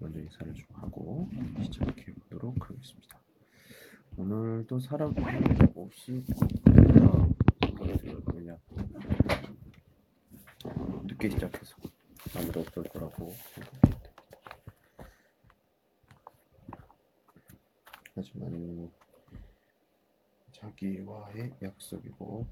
먼저 인사를 좀 하고 시작해 보도록 하겠습니다. 오늘도 사람 없이 그냥 늦게 시작해서 아무도 없을 거라고. 하지만 자기와의 약속이고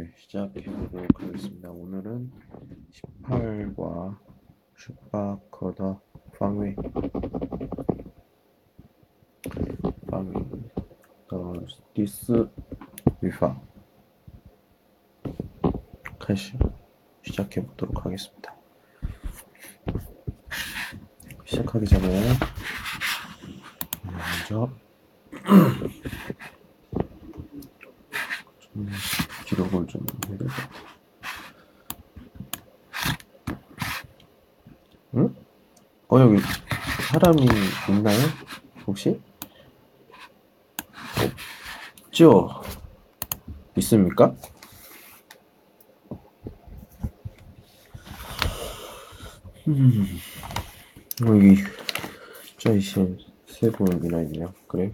강의를 시작해 보도록 하겠습니다. 오늘은 18과 十八课的 방위 방위 的第四语法 다시 시작해 보도록 하겠습니다. 시작하기 전에 먼저 어, 여기 사람이 있나요? 혹시? 없죠? 있습니까? 음, 여기 숫자이신 세 분이나 있네요. 그래?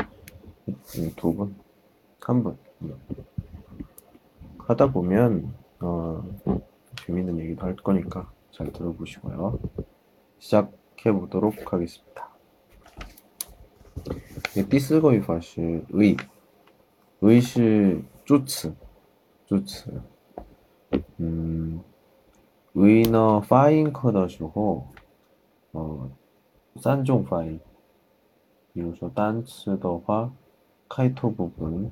음, 두 분? 한 분? 음. 하다 보면, 어, 재밌는 얘기도 할 거니까 잘 들어보시고요. 시작 해 보도록 하겠습니다. 第四个语法是의，의是助词，助词。嗯，의呢发音课的时候，呃，三种发音。比如说单词的话，开头部分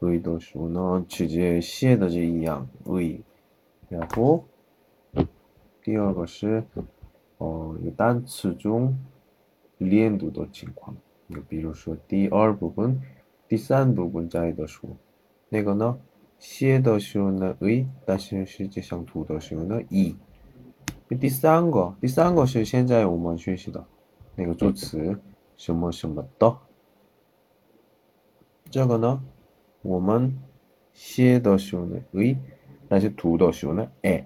의的时候呢，直接写的就一样의，然后第二个是。 呃，有单词中连读的情况，就比如说第二部分、第三部分在的时候，那个呢，写的时候呢，诶，但是实际上读的时候呢，一。第三个，第三个是现在我们学习的那个助词，什么什么的。这个呢，我们写的时候呢，诶，但是读的时候呢，诶。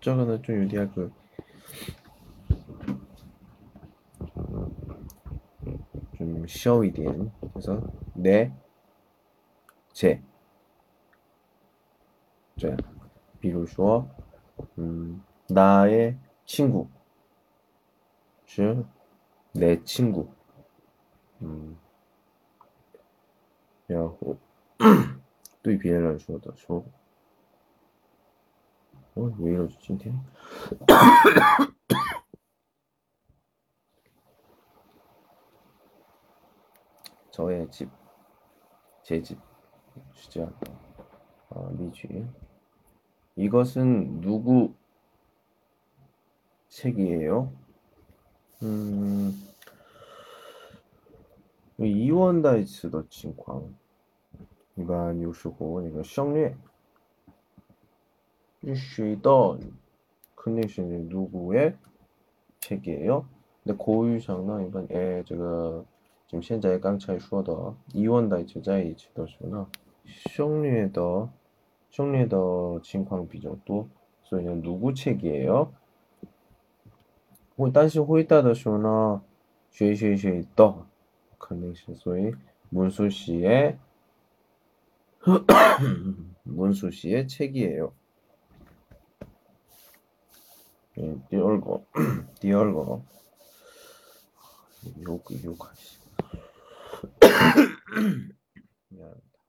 这个呢，就有点个，좀小一点，그래서내 제， 这样，比如说，嗯，나의친구是내친구， 嗯，然后对别人说的说。 어, 왜 이러지,今天? 저의 집, 제 집, 주제, 어, 미쥐. 이것은 누구 책이에요? 음, 이원다이츠 더 칭광. 一般有时候那个省略 谁的肯定是누구의 책이에요. 근데 고유상呢， 一般哎，这个就们现在刚才说的疑问的就在一起的时候呢，省略的省略的情况比较多，所以呢，누구책이에요？ 但是回答的时候呢，谁谁谁的肯定是，所以 문수 씨의 문수 씨의 책이에요. 예, 디얼거. 디얼거. 욕 욕하시 미안합니다.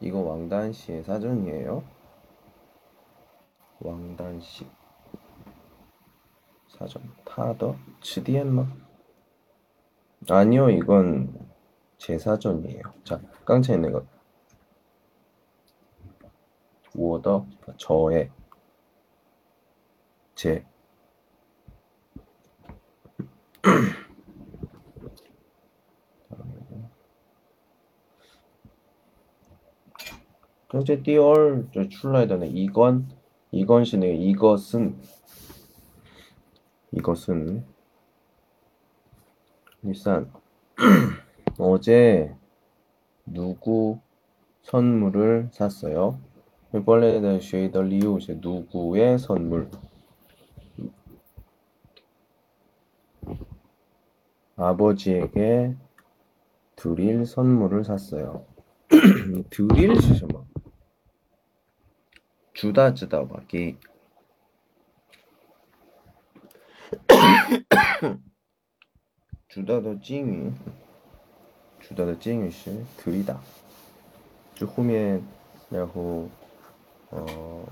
이거 왕단씨의 사전이에요? 왕단씨 사전 파더? 치디엠마? 아니요 이건 제 사전이에요. 자 깡차 있는 것. 워더? 저의. 제 경제 띠얼 저 출라이더네 이건 이건 시네 이것은 이것은. 일산. 어제 누구 선물을 샀어요? 벌레는 쉐이더 리우 이제 누구의 선물 아버지에게 드릴 선물을 샀어요. 드릴 시셔마. 주다 주다 막이 주다도 찡이. 주다도 찡이 시 드리다. 저 후면 야호 어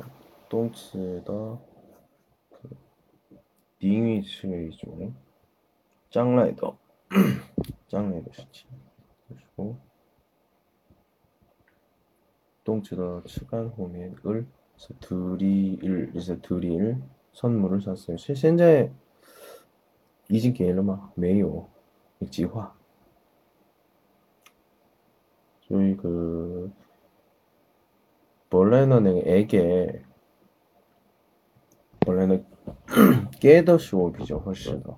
동치더 딩위 치의 종 一种将来的将来的事情，그리고动词的 측간 后面 을 그래서 드릴 이제 드릴 선물을 샀어요. 现在已经给了吗？没有，一句话。所以그 원래는 애게 원래는 给的时候比较合适的，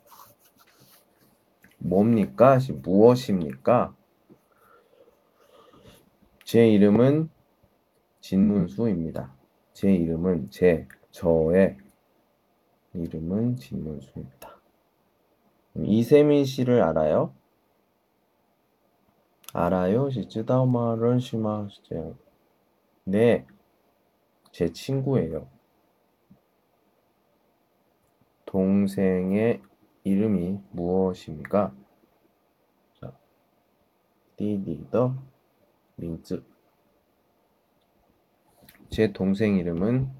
뭡니까? 무엇입니까? 제 이름은 진문수입니다. 제 이름은 제, 저의 이름은 진문수입니다. 이세민 씨를 알아요? 알아요? 시쯔다오마런 시마 시제요. 네, 제 친구예요. 동생의 이름이 무엇입니까? 자, 디디더 민즈. 제 동생 이름은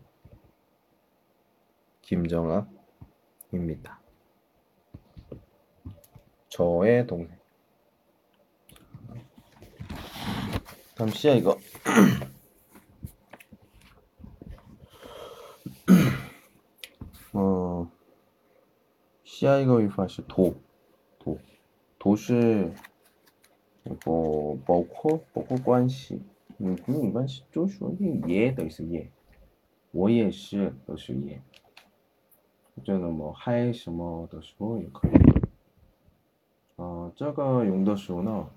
김정아입니다. 저의 동생. 잠시야 이거. 시야 이거 위파시 도, 도, 도시 뭐, 包括包括关系，嗯，跟你关系就说那也等于是也，我也是都是也，这个么嗨什么的时候也可以。呃，这个用的时候呢，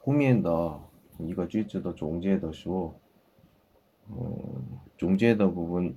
后面的一个句子的中间的时候，嗯，中间的部分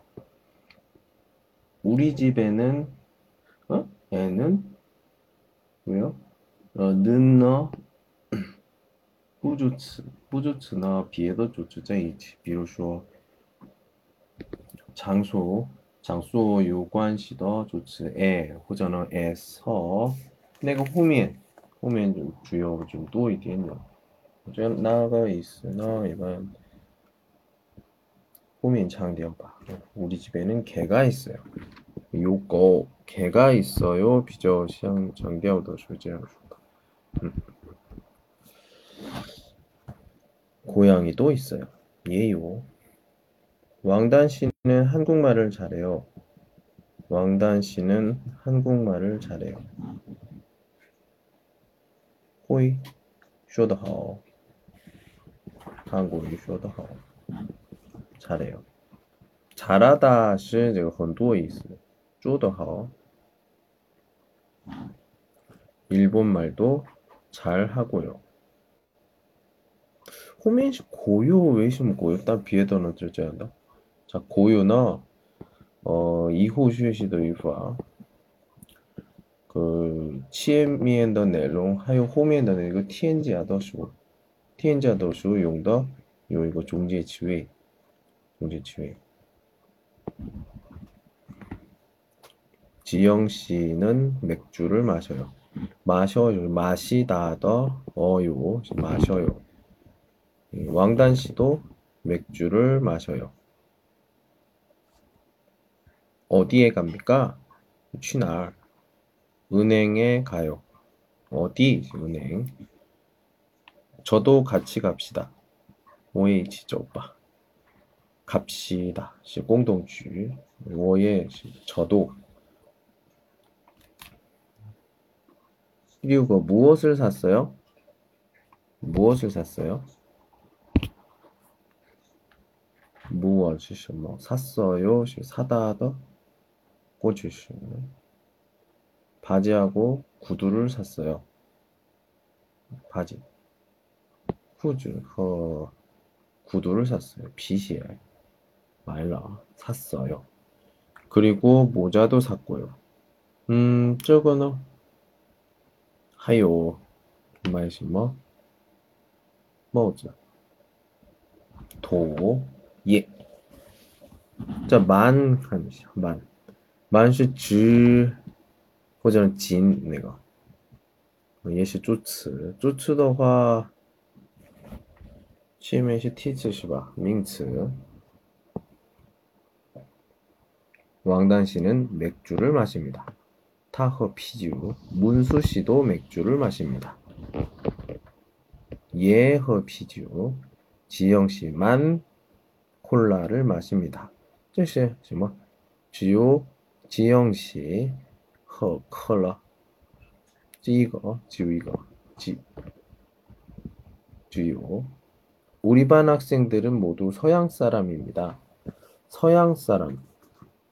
우리 집에는 어? 애는 왜요? 어, 는너 不助词不助词呢别的助词在一起比如说 장소 场所有关系的助词 에或者呢 에서 那个后面 后面就只有就多一点点。我觉得那个意思呢，一般 호민 창대형 봐. 우리 집에는 개가 있어요. 요거 개가 있어요. 비저 시장 장대형도 출제하고 음. 고양이도 있어요. 예요. 왕단 씨는 한국말을 잘해요. 왕단 씨는 한국말을 잘해요. 호이, 쇼더하오. 한국이 쇼더하오. 잘해요. 잘하다 시这个 헌도의 이스. 쪼더하오. 일본 말도 잘하고요. 호민시 고요 외심 고요 딴 비에더는 절제한다. 자 고요나 어 이호 슈에시도 유파 그 치에미엔더 내롱 하요 호미엔더 이거 티엔지아더쇼 티엔지아더쇼 용더 요 이거 종지의 지위 영 씨는 맥주를 마셔요. 마셔요. 마시다 더 어요. 마셔요. 왕단 씨도 맥주를 마셔요. 어디에 갑니까? 취날. 은행에 가요. 어디? 은행. 저도 같이 갑시다. 오이 지저 오빠. 갑시다. 공동주. 워의 저도. 그리고 무엇을 샀어요? 무엇을 샀어요? 무엇을 뭐 샀어요? 사다 더 꽂으시 바지하고 구두를 샀어요. 바지. 후즈 허 그 구두를 샀어요. 빗이에요. 말라 샀어요. 그리고 모자도 샀고요. 음, 저거는 하요. 말시 뭐? 뭐죠? 도, 예. 자, 만, 하면서, 만. 만시 지, 或者仅那个，也是助词。助词的话，前面是替词是吧？名词。 왕단 씨는 맥주를 마십니다. 타허 피주. 문수 씨도 맥주를 마십니다. 예허 피주. 지영 씨만 콜라를 마십니다. 这是什么?只有 지영 씨喝喝了这一个只有一个只只有 우리 반 학생들은 모두 서양 사람입니다. 서양 사람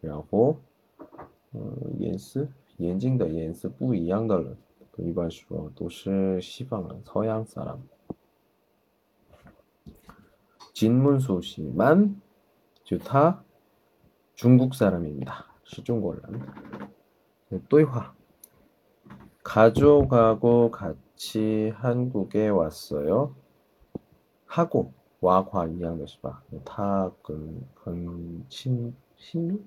然后嗯颜色眼睛的颜色不一样的人，一般说都是西方人，朝阳사람金문수씨만좋다 중국 사람입니다. 是中国人. 또이화 가족하고 같이 한국에 왔어요. 하고 와과 이양的是吧? 타跟很亲 亲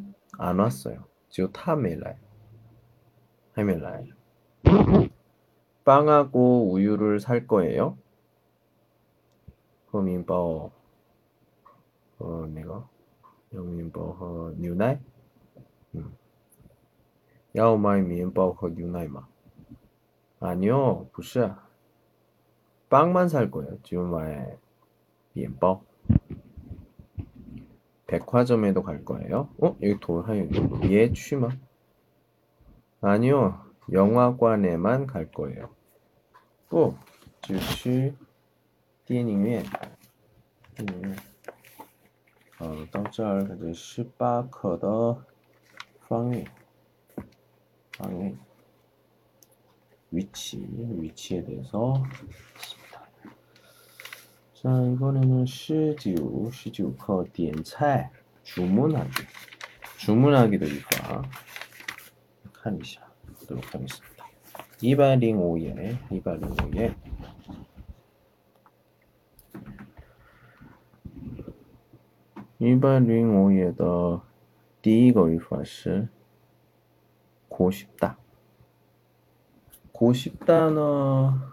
안 왔어요. 지금 타멜라이. 하멜라이. 빵하고 우유를 살 거예요? 그럼 인바오 어 내가 有面包和牛奶。 음. 要买面包和牛奶吗? 아니요, 不是. 빵만 살 거예요. 就买面包. 백화점에도 갈 거예요. 어? 여기 돌 하여 예 취마? 아니요. 영화관에만 갈 거예요. 또, 只去电影院.电影院.呃，到这儿这是十八课的方位，方位 위치 위치에 대해서 했습니다. 자 이번에는 19 19课 点菜 주문하기 주문하기도 이과 看一下 보도록 하겠습니다. 205에 205에 一百零五页的第一个语法是“고싶다”。고싶다呢，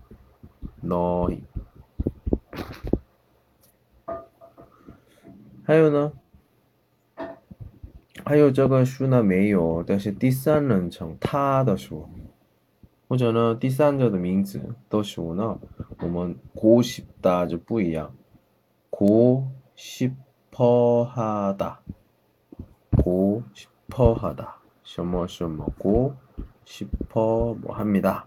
너，还有呢？还有这个书呢没有，但是第三人称他的书，或者呢第三者的名字的时候呢，我们고싶다就不一样，고싶 싶어하다 고 싶어하다 什么什么 고 싶어 뭐 합니다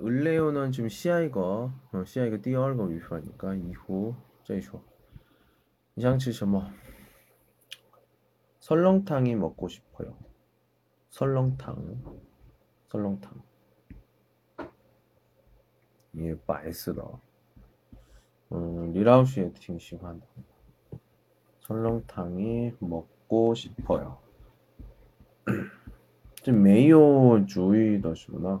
을래요는 지금 시아이거 어, 시아이거 띠얼거 위파니까 이후 这一说 이상치什么 설렁탕이 먹고 싶어요. 설렁탕 설렁탕 이게 白色的 음, 리라우시에 挺喜欢的 설렁탕이 먹고 싶어요. 这没有主语的时候呢，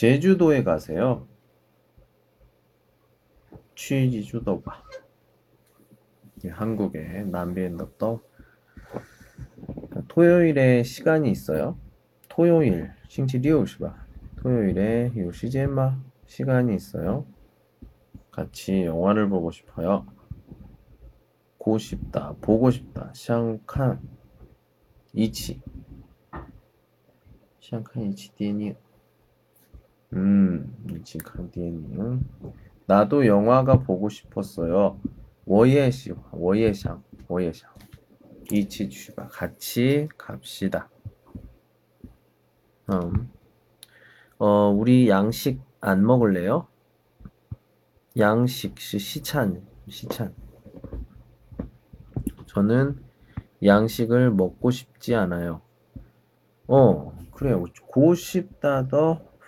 제주도에 가세요. 취지주도바. 한국의 남비엔더떡. 그러니까 토요일에 시간이 있어요. 토요일, 싱치리오시바. 토요일에 요시제마 시간이 있어요. 같이 영화를 보고 싶어요. 고 싶다, 보고 싶다. 샹칸 이치. 샹칸 이치 디니 음, 지카디엔님. 나도 영화가 보고 싶었어요. 워예시, 워예샹, 워예샹. 이치 주바 같이 갑시다. 음. 어, 우리 양식 안 먹을래요? 양식 시 시찬 시찬. 저는 양식을 먹고 싶지 않아요. 어, 그래요. 고싶다 더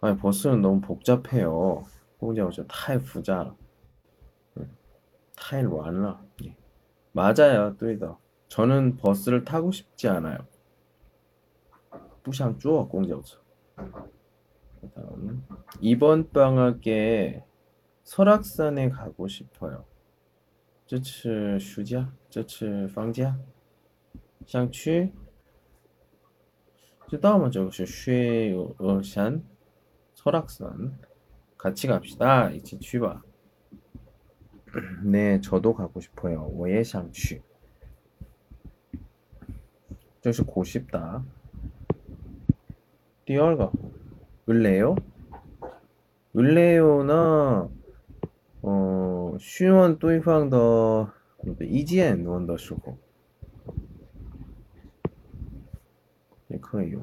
아니 버스는 너무 복잡해요 公交车太复杂了太乱了 예. 맞아요 对的 저는 버스를 타고 싶지 않아요 不想坐公交车 그다음 이번 방학에 설악산에 가고 싶어요 这次暑假这次放假想去知道吗？这个是雪鹅山 설악산 같이 갑시다. 이치 취바. 네, 저도 가고 싶어요. 我也想去. 这是 고싶다. 第二个 을래요? 을래요나 어, 询问对方的意见问的时候也可以用。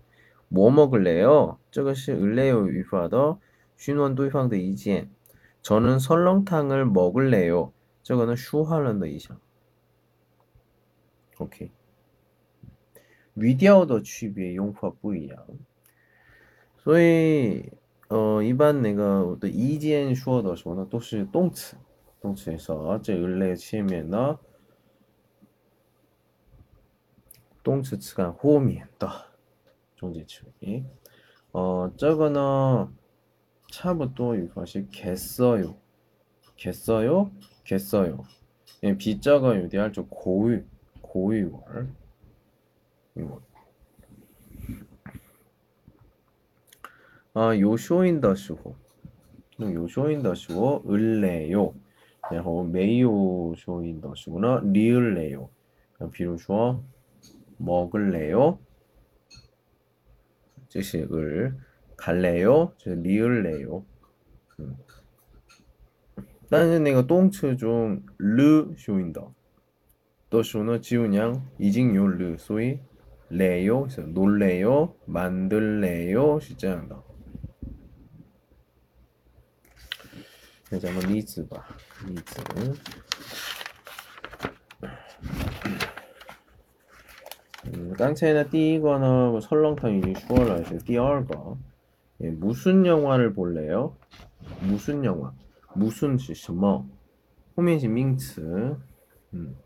뭐 먹을래요? 这个是 을래요 위파더 쉰원 对方的 意见 저는 설렁탕을 먹을래요. 这个呢 슈하런의 이상. 오케이. 语调的 区别 용파 不一样.所以呃一般那个的意见说的时候呢都是动词动词에서 这 을래 前面呢动词词干后面的 中介词语。어, 저거는 차부터 유파시 겠어요. 겠어요? 겠어요. 예, 비자가 유대할 좀 고유, 고유월. 이거. 아, 요쇼인的时候, 요쇼인的时候, 을래요. 然后没有쇼인的时候呢, 리을래요. 比如说 먹을래요? 제식을 갈래요? 제 리을래요? 음. 다른 내가 똥츠 좀르 쇼인다. 또 쇼는 지훈양 이징요 르 소위 레요 그래서 놀래요 만들래요 시작한다. 자, 한번 리즈 봐. 리즈. 음, 刚才呢第一个呢 설렁탕 이미 슈어라 해서 第二个 예, 무슨 영화를 볼래요? 무슨 영화? 무슨 是什么? 호면시 밍츠 음,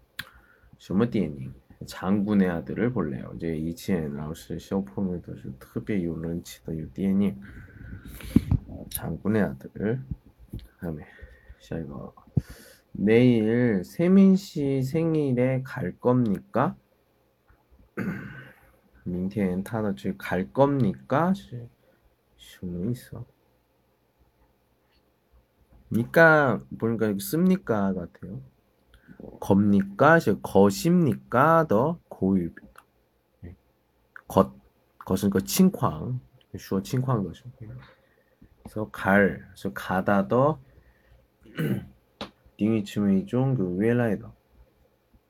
什么电影? 장군의 아들을 볼래요. 이제 이치엔 라오스 쇼폼에도 特别有人气的有电影 장군의 아들 다음에 샤이거 내일 세민 씨 생일에 갈 겁니까? 明天 타너 즉갈 겁니까? 질문이 있어. 니까 보니까 여기 씁니까 같아요. 겁니까? 즉 것입니까? 더 고유입니다. 것 네. 것은 그 칭광 주어 칭광 것이죠. 그래서 갈, 그래서 가다 더 딩이 치면 이종 그 위에라이더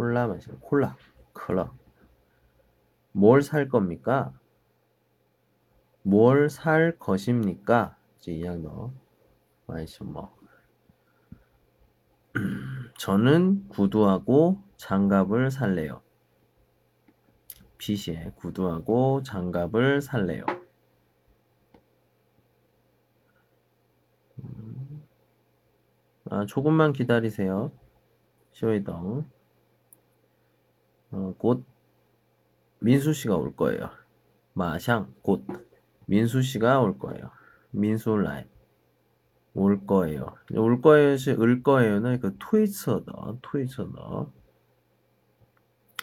콜라 마시고 콜라 콜라 뭘살 겁니까? 뭘 살 것입니까? 이제 이양 너 마이시 뭐 저는 구두하고 장갑을 살래요. 피시에 구두하고 장갑을 살래요. 음. 아, 조금만 기다리세요. 쇼이덩. 어, 곧 민수 씨가 올 거예요. 마샹 곧 민수 씨가 올 거예요. 민수 라이 올 거예요. 올 거예요시 을 거예요는 그 트위처다. 트위처다.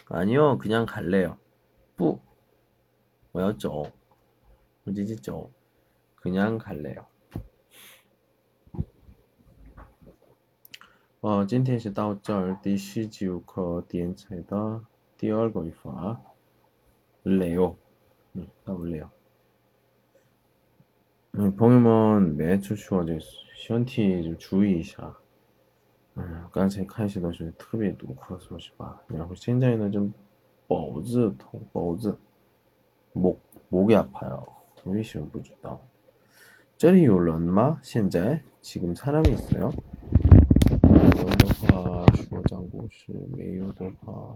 아니요, 그냥 갈래요. 뿌 뭐였죠? 어디지죠? 그냥 갈래요. 呃，今天是到这儿第十九课点彩的 第二个语法레요. 음, 더블레요. 음, 朋友们每次说这身体就注意一下。嗯，刚才开始的时候特别多咳嗽是吧？然后现在呢좀脖子痛，脖子목 목이 아파요. 왜 시험 不知道. 这里有人吗？现在 지금 사람이 있어요? 有的话说讲故事，没有的话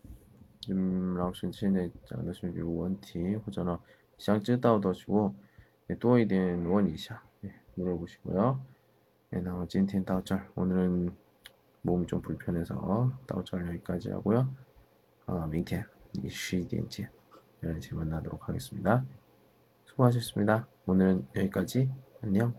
嗯，老师现在讲的是有问题或者呢想知道的时候，也多一点问一下，네 물어보시고요. 네, 나今天到这儿. 오늘은 몸이 좀 불편해서 다우절 여기까지 하고요. 어, 明天 12点见. 11시 만나도록 하겠습니다. 수고하셨습니다. 오늘은 여기까지. 안녕.